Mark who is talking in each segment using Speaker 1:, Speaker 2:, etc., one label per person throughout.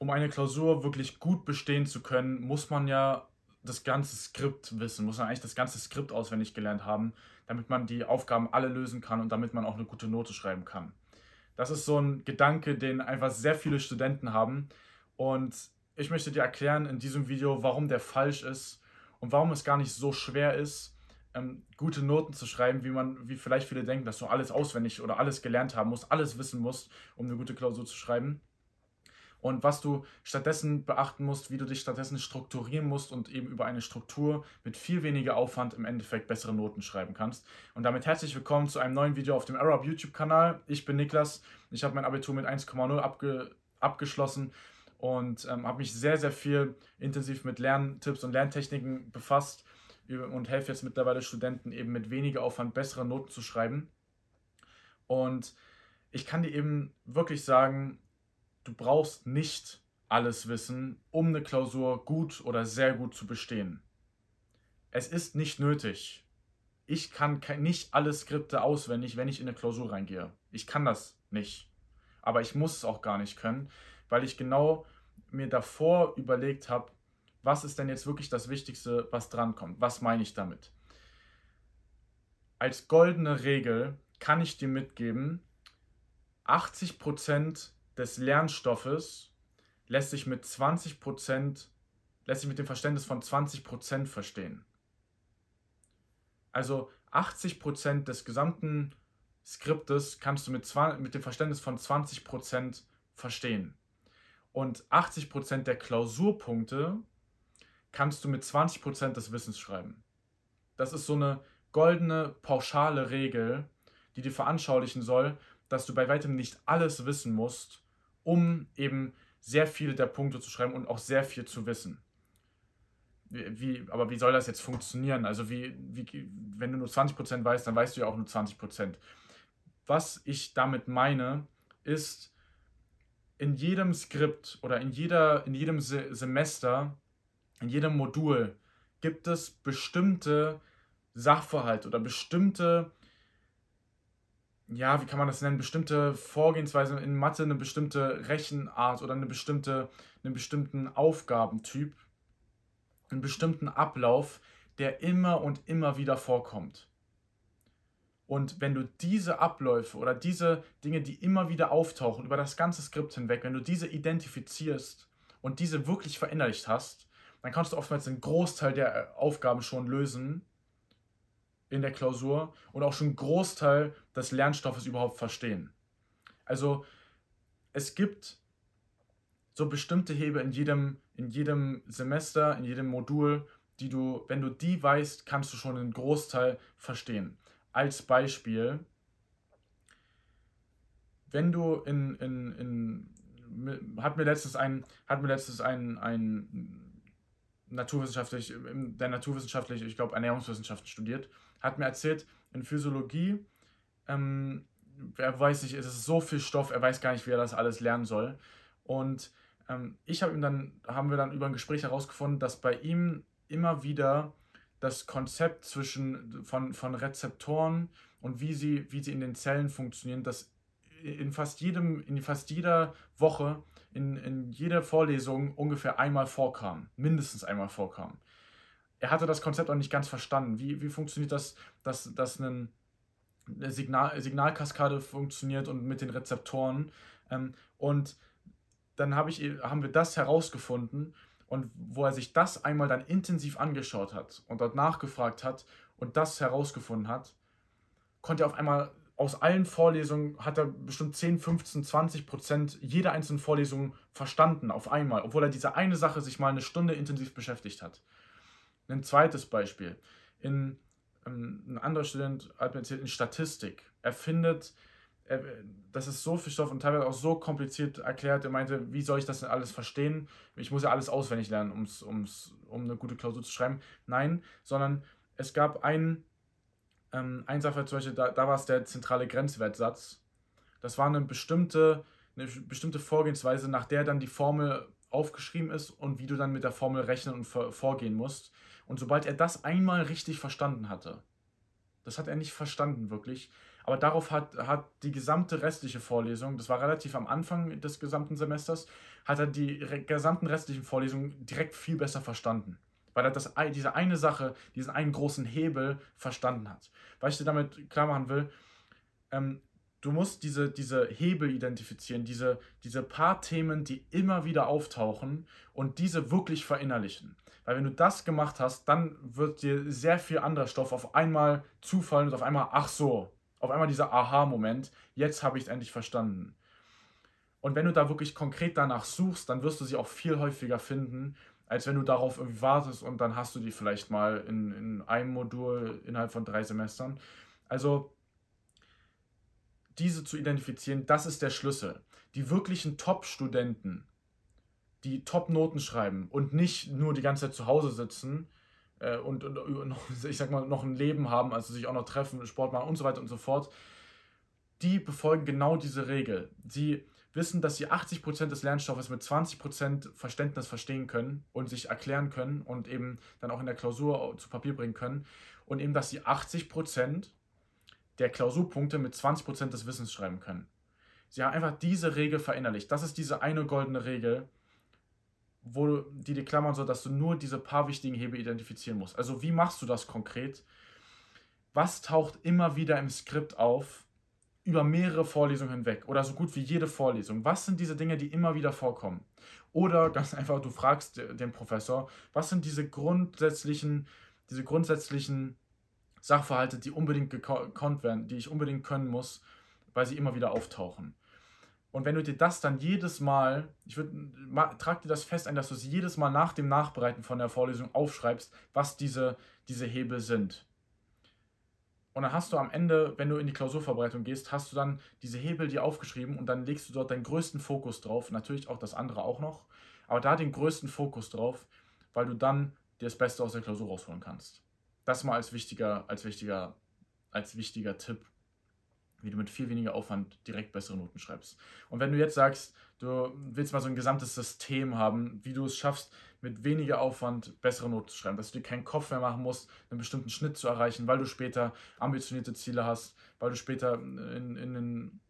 Speaker 1: um eine Klausur wirklich gut bestehen zu können, muss man ja das ganze Skript wissen, muss man eigentlich das ganze Skript auswendig gelernt haben, damit man die Aufgaben alle lösen kann und damit man auch eine gute Note schreiben kann. Das ist so ein Gedanke, den einfach sehr viele Studenten haben. Und ich möchte dir erklären in diesem Video, warum der falsch ist und warum es gar nicht so schwer ist, ähm, gute Noten zu schreiben, wie man, wie vielleicht viele denken, dass du alles auswendig oder alles gelernt haben musst, alles wissen musst, um eine gute Klausur zu schreiben. Und was du stattdessen beachten musst, wie du dich stattdessen strukturieren musst und eben über eine Struktur mit viel weniger Aufwand im Endeffekt bessere Noten schreiben kannst. Und damit herzlich willkommen zu einem neuen Video auf dem Arab YouTube-Kanal. Ich bin Niklas. Ich habe mein Abitur mit 1,0 abge abgeschlossen und ähm, habe mich sehr, sehr viel intensiv mit Lerntipps und Lerntechniken befasst und helfe jetzt mittlerweile Studenten eben mit weniger Aufwand bessere Noten zu schreiben. Und ich kann dir eben wirklich sagen, du brauchst nicht alles wissen, um eine Klausur gut oder sehr gut zu bestehen. Es ist nicht nötig. Ich kann nicht alle Skripte auswendig, wenn ich in eine Klausur reingehe. Ich kann das nicht. Aber ich muss es auch gar nicht können, weil ich genau mir davor überlegt habe, was ist denn jetzt wirklich das Wichtigste, was drankommt? Was meine ich damit? Als goldene Regel kann ich dir mitgeben, 80% des Lernstoffes lässt sich mit 20%, lässt sich mit dem Verständnis von 20% verstehen. Also 80% des gesamten Skriptes kannst du mit, mit dem Verständnis von 20% verstehen. Und 80% der Klausurpunkte kannst du mit 20% des Wissens schreiben. Das ist so eine goldene, pauschale Regel, die dir veranschaulichen soll, dass du bei weitem nicht alles wissen musst, um eben sehr viele der Punkte zu schreiben und auch sehr viel zu wissen. Wie, aber wie soll das jetzt funktionieren? Also wie, wie, wenn du nur 20% weißt, dann weißt du ja auch nur 20%. Was ich damit meine, ist, in jedem Skript oder in, jeder, in jedem Se Semester in jedem Modul gibt es bestimmte Sachverhalte oder bestimmte, ja, wie kann man das nennen, bestimmte Vorgehensweise in Mathe, eine bestimmte Rechenart oder eine bestimmte, einen bestimmten Aufgabentyp, einen bestimmten Ablauf, der immer und immer wieder vorkommt. Und wenn du diese Abläufe oder diese Dinge, die immer wieder auftauchen über das ganze Skript hinweg, wenn du diese identifizierst und diese wirklich verinnerlicht hast, dann kannst du oftmals einen Großteil der Aufgaben schon lösen in der Klausur und auch schon einen Großteil des Lernstoffes überhaupt verstehen. Also es gibt so bestimmte Hebel in jedem, in jedem Semester, in jedem Modul, die du, wenn du die weißt, kannst du schon einen Großteil verstehen. Als Beispiel, wenn du in, in, in hat mir letztes ein, hat mir letztes ein, ein naturwissenschaftlich, der naturwissenschaftlich, ich glaube, Ernährungswissenschaften studiert, hat mir erzählt, in Physiologie, ähm, er weiß nicht, es ist so viel Stoff, er weiß gar nicht, wie er das alles lernen soll. Und ähm, ich habe ihm dann, haben wir dann über ein Gespräch herausgefunden, dass bei ihm immer wieder das Konzept zwischen von, von Rezeptoren und wie sie, wie sie in den Zellen funktionieren, dass in fast jedem, in fast jeder Woche in, in jeder Vorlesung ungefähr einmal vorkam, mindestens einmal vorkam. Er hatte das Konzept auch nicht ganz verstanden. Wie, wie funktioniert das, dass, dass ein, Signal, Signalkaskade funktioniert und mit den Rezeptoren. Ähm, und dann hab ich, haben wir das herausgefunden und wo er sich das einmal dann intensiv angeschaut hat und dort nachgefragt hat und das herausgefunden hat, konnte er auf einmal aus allen Vorlesungen hat er bestimmt 10, 15, 20 Prozent jeder einzelnen Vorlesung verstanden auf einmal, obwohl er diese eine Sache sich mal eine Stunde intensiv beschäftigt hat. Ein zweites Beispiel. In, ähm, ein anderer Student hat mir erzählt, in Statistik. Er findet, er, das ist so viel Stoff und teilweise auch so kompliziert erklärt. Er meinte, wie soll ich das denn alles verstehen? Ich muss ja alles auswendig lernen, um's, um's, um eine gute Klausur zu schreiben. Nein, sondern es gab einen ähm, ein Sache zum Beispiel, da, da war es der zentrale Grenzwertsatz. Das war eine bestimmte, eine bestimmte Vorgehensweise, nach der dann die Formel aufgeschrieben ist und wie du dann mit der Formel rechnen und vorgehen musst. Und sobald er das einmal richtig verstanden hatte, das hat er nicht verstanden wirklich, Aber darauf hat, hat die gesamte restliche Vorlesung, das war relativ am Anfang des gesamten Semesters, hat er die gesamten restlichen Vorlesungen direkt viel besser verstanden. Weil er das, diese eine Sache, diesen einen großen Hebel verstanden hat. Was ich dir damit klar machen will, ähm, du musst diese, diese Hebel identifizieren, diese, diese paar Themen, die immer wieder auftauchen und diese wirklich verinnerlichen. Weil wenn du das gemacht hast, dann wird dir sehr viel anderer Stoff auf einmal zufallen und auf einmal, ach so, auf einmal dieser Aha-Moment, jetzt habe ich es endlich verstanden. Und wenn du da wirklich konkret danach suchst, dann wirst du sie auch viel häufiger finden, als wenn du darauf irgendwie wartest und dann hast du die vielleicht mal in, in einem Modul innerhalb von drei Semestern. Also diese zu identifizieren, das ist der Schlüssel. Die wirklichen Top-Studenten, die Top-Noten schreiben und nicht nur die ganze Zeit zu Hause sitzen äh, und, und, und, ich sag mal, noch ein Leben haben, also sich auch noch treffen, Sport machen und so weiter und so fort, die befolgen genau diese Regel. Sie wissen, dass sie 80% des Lernstoffes mit 20% Verständnis verstehen können und sich erklären können und eben dann auch in der Klausur zu Papier bringen können und eben, dass sie 80% der Klausurpunkte mit 20% des Wissens schreiben können. Sie haben einfach diese Regel verinnerlicht. Das ist diese eine goldene Regel, wo die dir klammern soll, dass du nur diese paar wichtigen Hebel identifizieren musst. Also wie machst du das konkret? Was taucht immer wieder im Skript auf über mehrere Vorlesungen hinweg oder so gut wie jede Vorlesung? Was sind diese Dinge, die immer wieder vorkommen? Oder ganz einfach, du fragst den Professor, was sind diese grundsätzlichen, diese grundsätzlichen Sachverhalte, die unbedingt gekonnt werden, die ich unbedingt können muss, weil sie immer wieder auftauchen. Und wenn du dir das dann jedes Mal, ich würde, trag dir das fest ein, dass du es jedes Mal nach dem Nachbereiten von der Vorlesung aufschreibst, was diese, diese Hebel sind. Und dann hast du am Ende, wenn du in die Klausurvorbereitung gehst, hast du dann diese Hebel dir aufgeschrieben und dann legst du dort deinen größten Fokus drauf, natürlich auch das andere auch noch, aber da den größten Fokus drauf, weil du dann dir das Beste aus der Klausur rausholen kannst. Das mal als wichtiger, als wichtiger, als wichtiger Tipp, wie du mit viel weniger Aufwand direkt bessere Noten schreibst. Und wenn du jetzt sagst, du willst mal so ein gesamtes System haben, wie du es schaffst, mit weniger Aufwand bessere Noten zu schreiben, dass du dir keinen Kopf mehr machen musst, einen bestimmten Schnitt zu erreichen, weil du später ambitionierte Ziele hast, weil du später in, in einen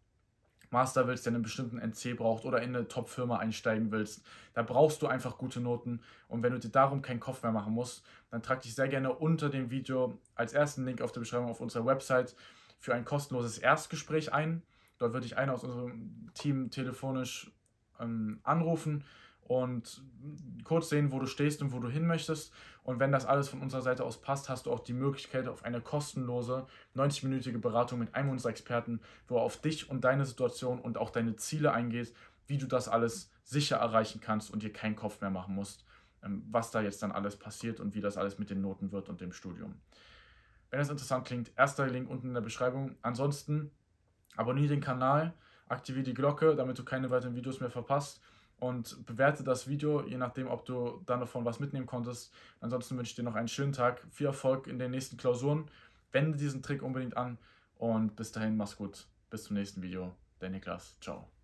Speaker 1: Master willst, der einen bestimmten NC braucht oder in eine Top-Firma einsteigen willst, da brauchst du einfach gute Noten. Und wenn du dir darum keinen Kopf mehr machen musst, dann trag dich sehr gerne unter dem Video als ersten Link auf der Beschreibung auf unserer Website für ein kostenloses Erstgespräch ein. Dort würde ich einer aus unserem Team telefonisch ähm, anrufen und kurz sehen, wo du stehst und wo du hin möchtest. Und wenn das alles von unserer Seite aus passt, hast du auch die Möglichkeit auf eine kostenlose 90-minütige Beratung mit einem unserer Experten, wo er auf dich und deine Situation und auch deine Ziele eingeht, wie du das alles sicher erreichen kannst und dir keinen Kopf mehr machen musst, ähm, was da jetzt dann alles passiert und wie das alles mit den Noten wird und dem Studium. Wenn das interessant klingt, erster Link unten in der Beschreibung. Ansonsten abonniere den Kanal, aktiviere die Glocke, damit du keine weiteren Videos mehr verpasst und bewerte das Video, je nachdem, ob du da davon was mitnehmen konntest. Ansonsten wünsche ich dir noch einen schönen Tag, viel Erfolg in den nächsten Klausuren. Wende diesen Trick unbedingt an und bis dahin, mach's gut. Bis zum nächsten Video. Dein Niklas. Ciao.